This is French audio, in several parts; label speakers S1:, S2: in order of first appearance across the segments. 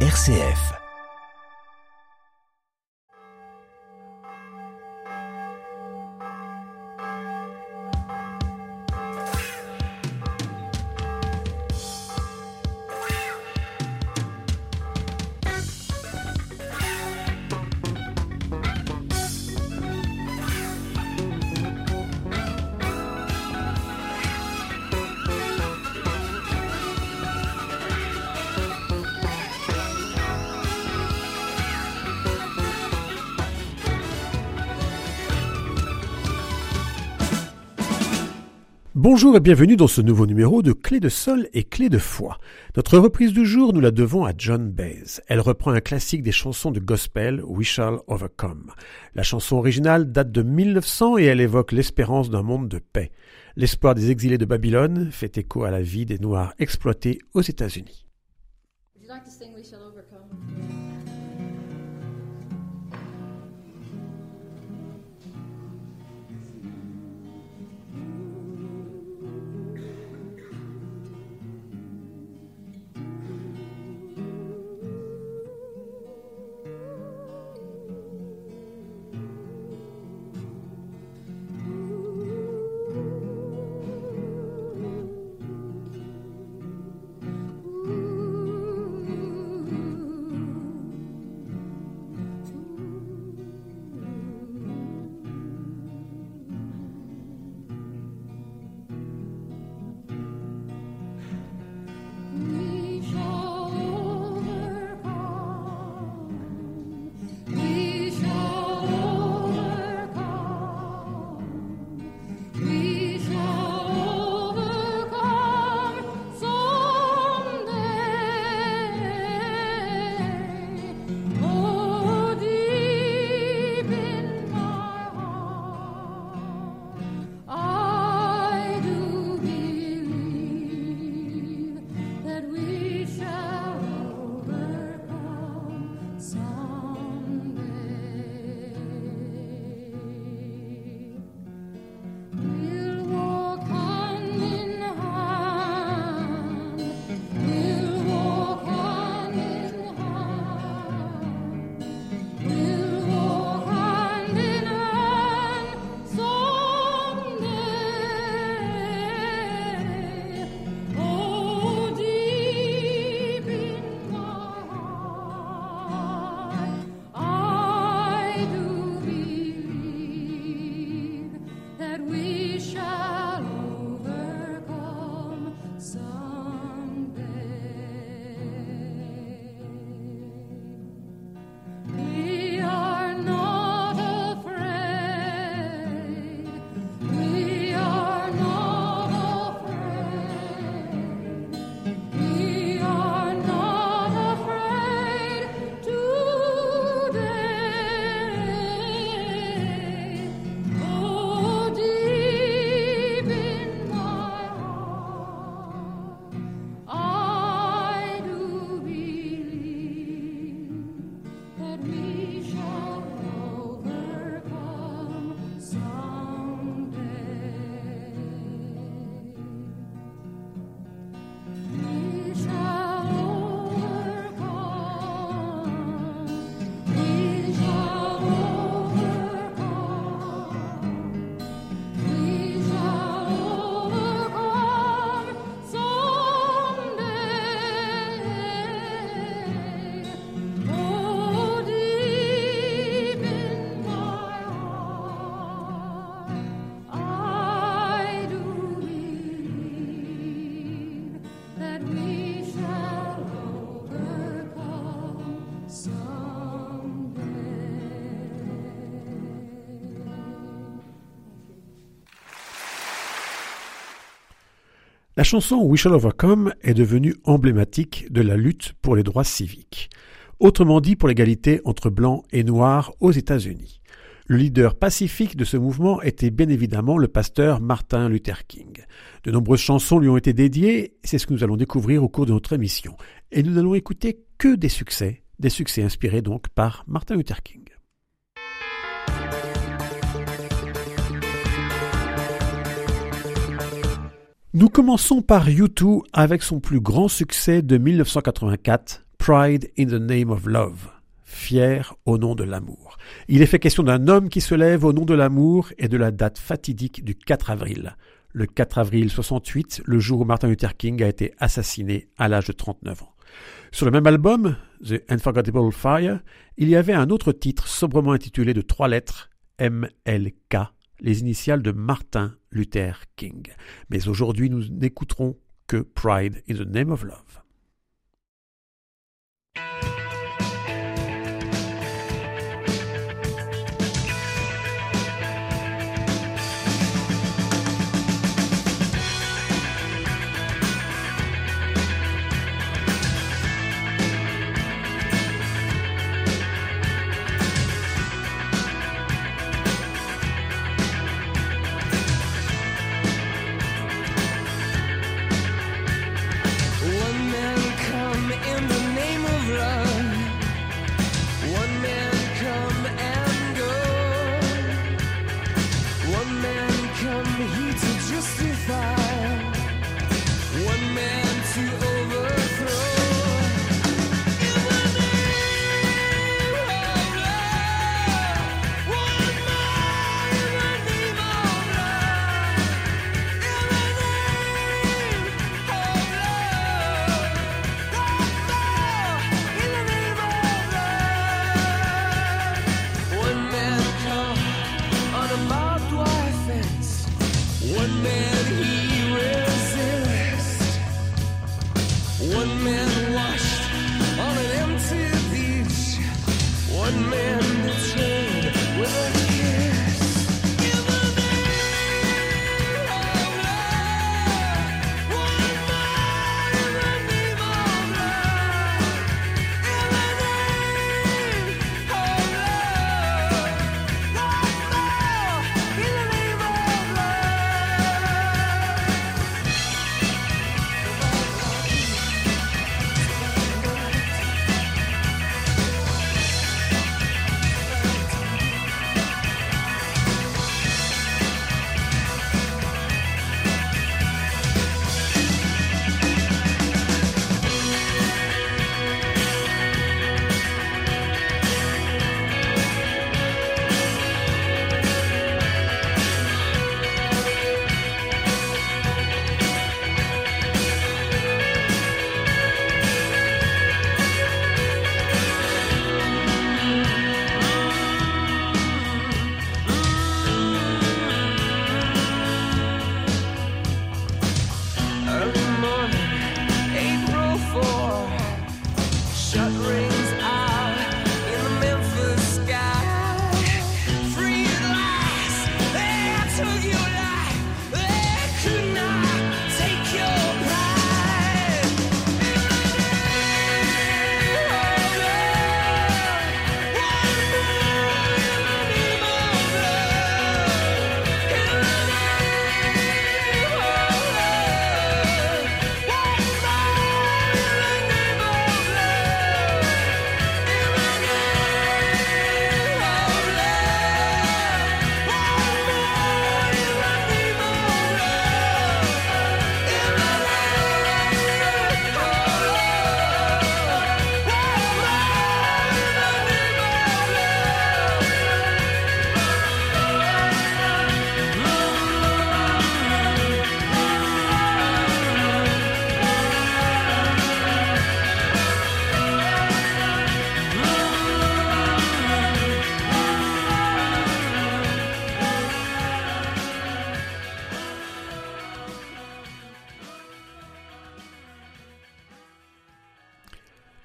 S1: RCF. Bonjour et bienvenue dans ce nouveau numéro de Clé de Sol et Clé de Foi. Notre reprise du jour, nous la devons à John Baez. Elle reprend un classique des chansons de gospel, We Shall Overcome. La chanson originale date de 1900 et elle évoque l'espérance d'un monde de paix. L'espoir des exilés de Babylone fait écho à la vie des Noirs exploités aux États-Unis. La chanson We Shall Overcome est devenue emblématique de la lutte pour les droits civiques, autrement dit pour l'égalité entre blancs et noirs aux États-Unis. Le leader pacifique de ce mouvement était bien évidemment le pasteur Martin Luther King. De nombreuses chansons lui ont été dédiées, c'est ce que nous allons découvrir au cours de notre émission. Et nous n'allons écouter que des succès, des succès inspirés donc par Martin Luther King. Nous commençons par U2 avec son plus grand succès de 1984,
S2: Pride in the Name of Love, fier au nom de l'amour. Il est fait question d'un homme qui se lève au nom de l'amour et de la date fatidique du 4 avril. Le 4 avril 68, le jour où Martin Luther King a été assassiné à l'âge de 39 ans. Sur le même album, The Unforgettable Fire, il y avait un autre titre sobrement intitulé de trois lettres, MLK, les initiales de Martin Luther King. Mais aujourd'hui, nous n'écouterons que Pride in the Name of Love.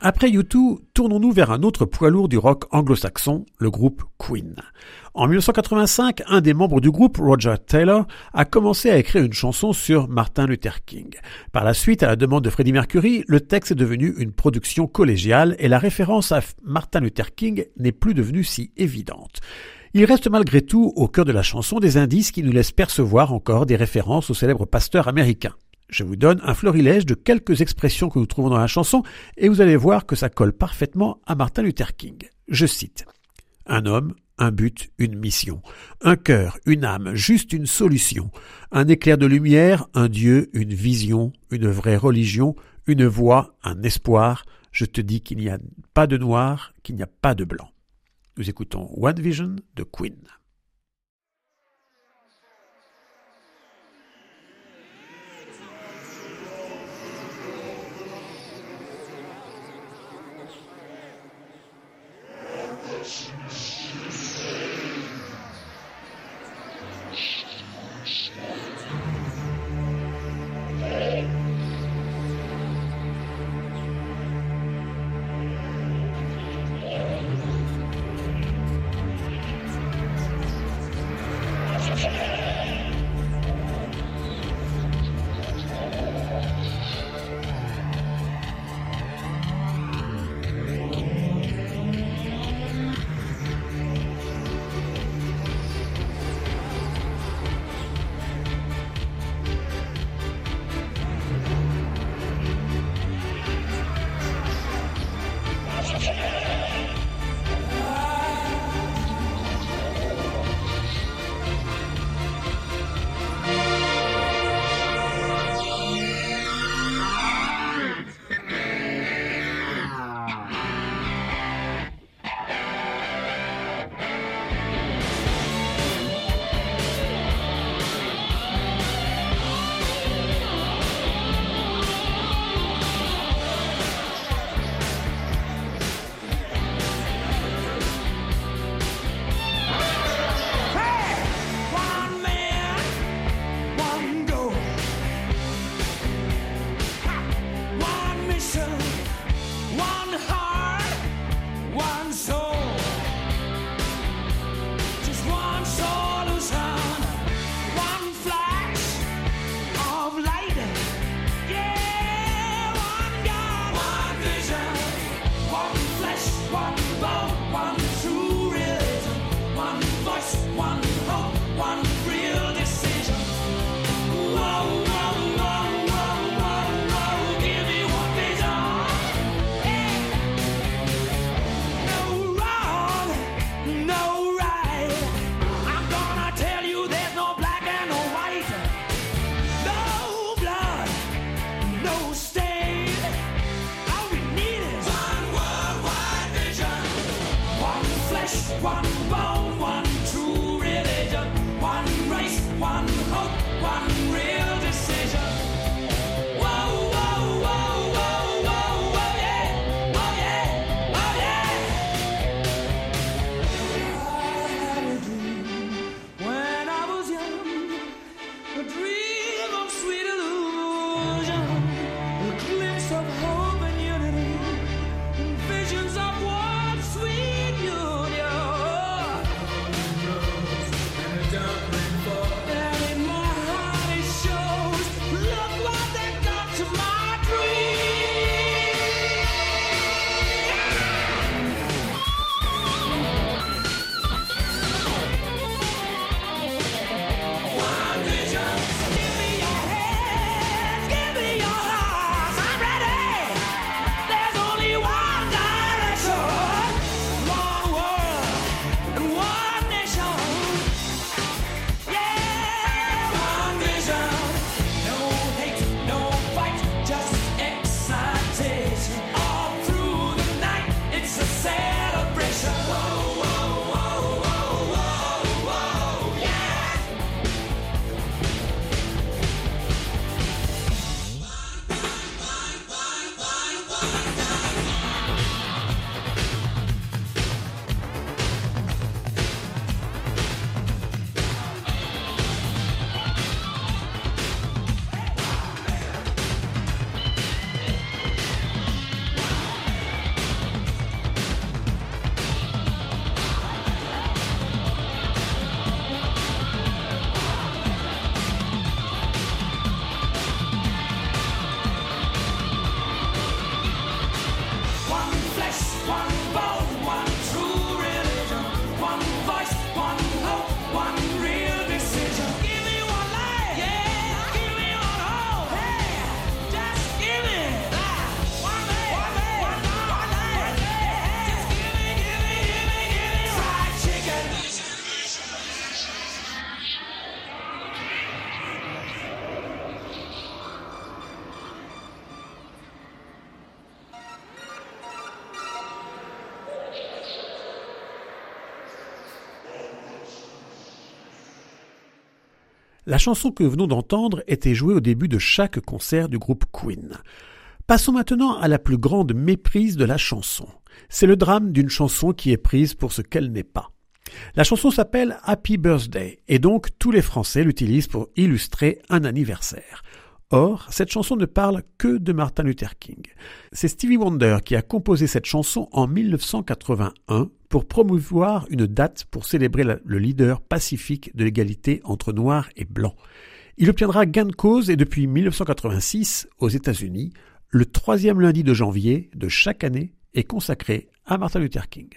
S2: Après U2, tournons-nous vers un autre poids lourd du rock anglo-saxon, le groupe Queen. En 1985, un des membres du groupe, Roger Taylor, a commencé à écrire une chanson sur Martin Luther King. Par la suite, à la demande de Freddie Mercury, le texte est devenu une production collégiale et la référence à Martin Luther King n'est plus devenue si évidente. Il reste malgré tout au cœur de la chanson des indices qui nous laissent percevoir encore des références au célèbre pasteur américain. Je vous donne un florilège de quelques expressions que nous trouvons dans la chanson et vous allez voir que ça colle parfaitement à Martin Luther King. Je cite Un homme, un but, une mission. Un cœur, une âme, juste une solution. Un éclair de lumière, un Dieu, une vision, une vraie religion, une voix, un espoir,
S3: Je te dis qu'il n'y a pas de noir, qu'il n'y a pas de blanc. Nous écoutons One Vision de Queen.
S4: La chanson que venons d'entendre était jouée au début de chaque concert du groupe Queen. Passons maintenant à la plus grande méprise de la chanson. C'est le drame d'une chanson qui est prise pour ce qu'elle n'est pas. La chanson s'appelle Happy Birthday et donc tous les Français l'utilisent pour illustrer un anniversaire. Or, cette chanson ne parle que de Martin Luther King. C'est Stevie Wonder qui a composé cette chanson en 1981 pour promouvoir une date pour célébrer le leader pacifique de l'égalité entre noirs et blancs. Il obtiendra gain de cause et depuis 1986, aux États-Unis, le troisième lundi de janvier de chaque année est consacré à Martin Luther King.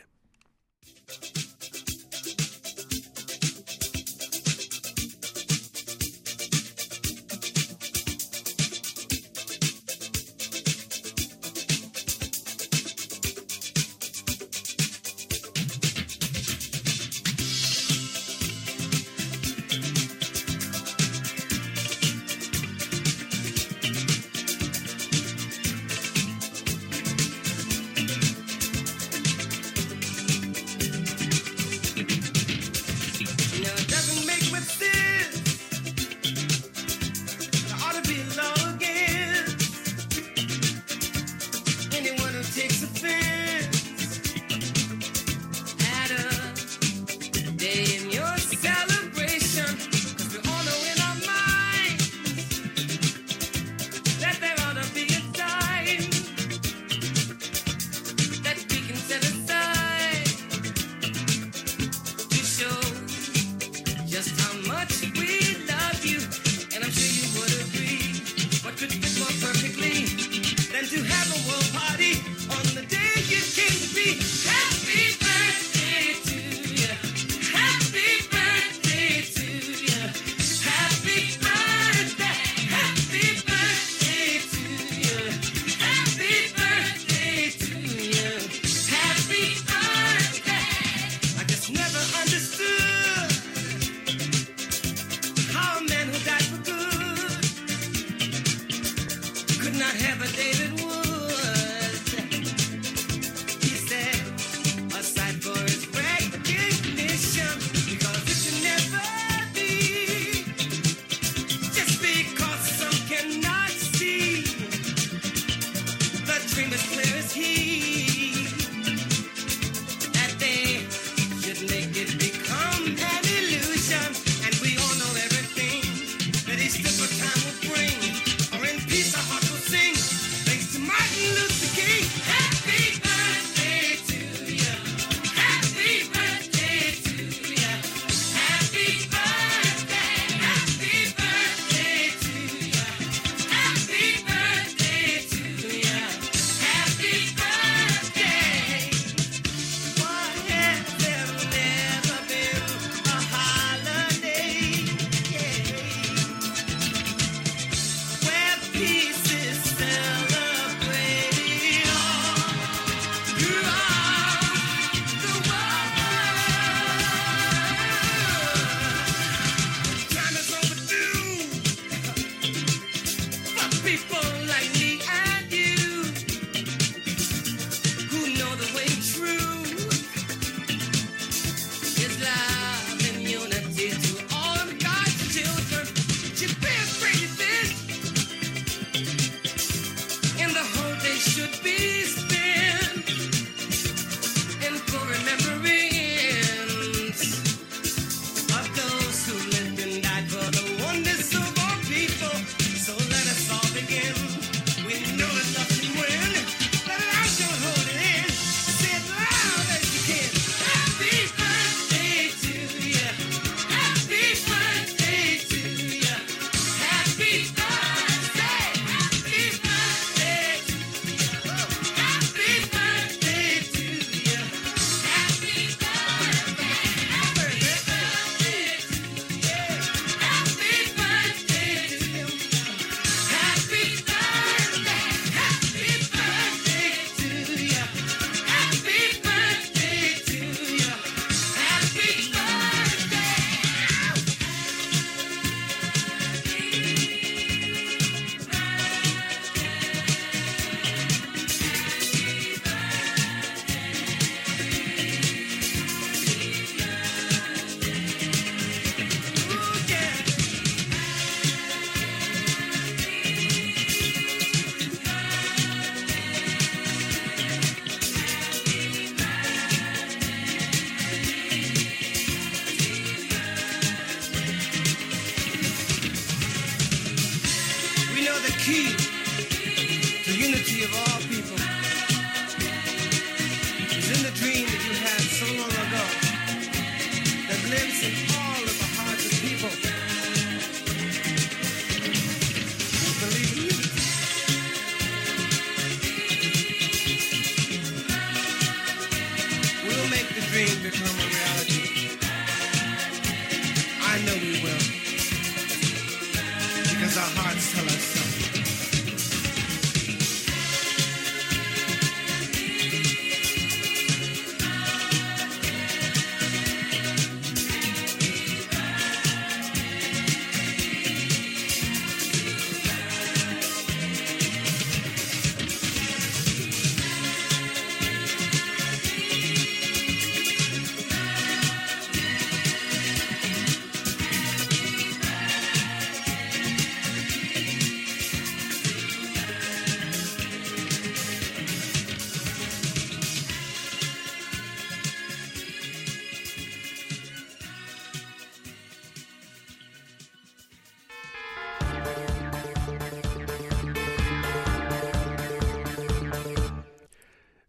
S4: key to unity of all people.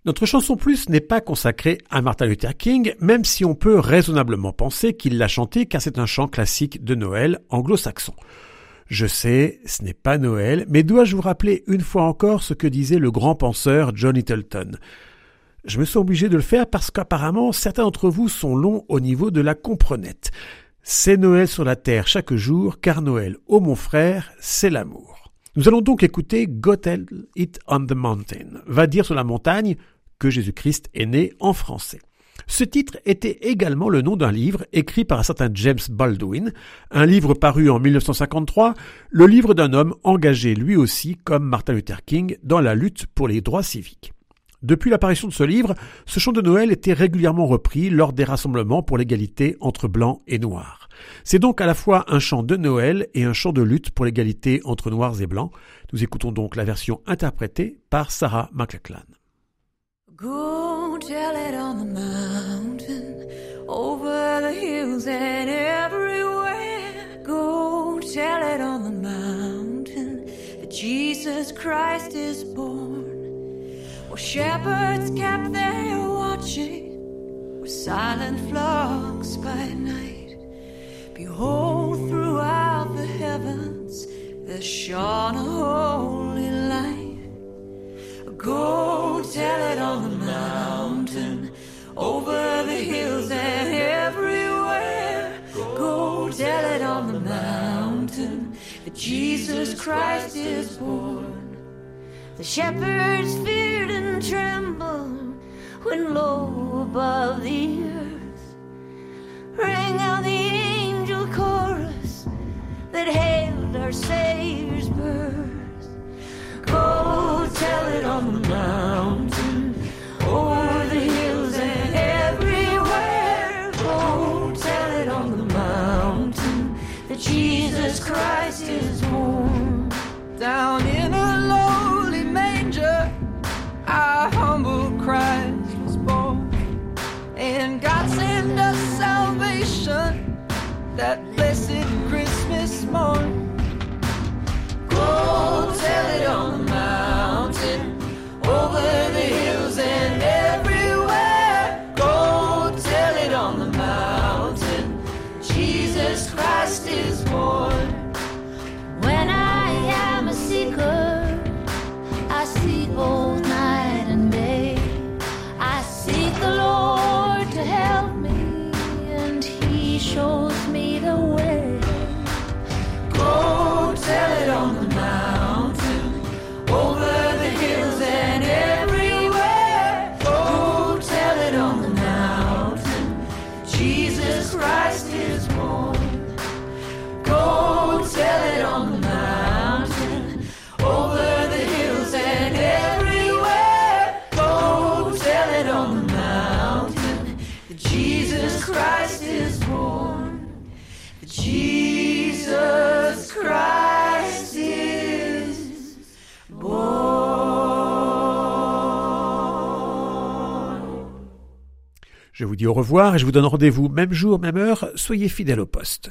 S3: Notre chanson plus n'est pas consacrée à Martin Luther King, même si on peut raisonnablement penser qu'il l'a chanté car c'est un chant classique de Noël anglo-saxon. Je sais, ce n'est pas Noël, mais dois-je vous rappeler une fois encore ce que disait le grand penseur John Littleton? Je me suis obligé de le faire parce qu'apparemment certains d'entre vous sont longs au niveau de la comprenette. C'est Noël sur la terre chaque jour, car Noël, ô mon frère, c'est l'amour. Nous allons donc écouter God It on the Mountain, va dire sur la montagne, que Jésus-Christ est né en français. Ce titre était également le nom d'un livre écrit par un certain James Baldwin, un livre paru en 1953, le livre d'un homme engagé lui aussi, comme Martin Luther King, dans la lutte pour les droits civiques. Depuis l'apparition de ce livre, ce chant de Noël était régulièrement repris lors des rassemblements pour l'égalité entre blancs et noirs. C'est donc à la fois un chant de Noël et un chant de lutte pour l'égalité entre noirs et blancs. Nous écoutons donc la version interprétée par Sarah McLachlan.
S2: Go tell it on the mountain, over the hills and everywhere. Go tell it on the mountain that Jesus Christ is born. Where shepherds kept their watching, where silent flocks by night. Behold, throughout the heavens there shone a holy light. Go tell it on the mountain, over the hills and everywhere. Go tell it on the mountain that Jesus Christ is born. The shepherds feared and trembled when low above the earth rang out the angel chorus that hailed our Savior's birth. Go tell it on the mountain,
S3: Je vous dis au revoir et je vous donne rendez-vous même jour, même heure. Soyez fidèles au poste.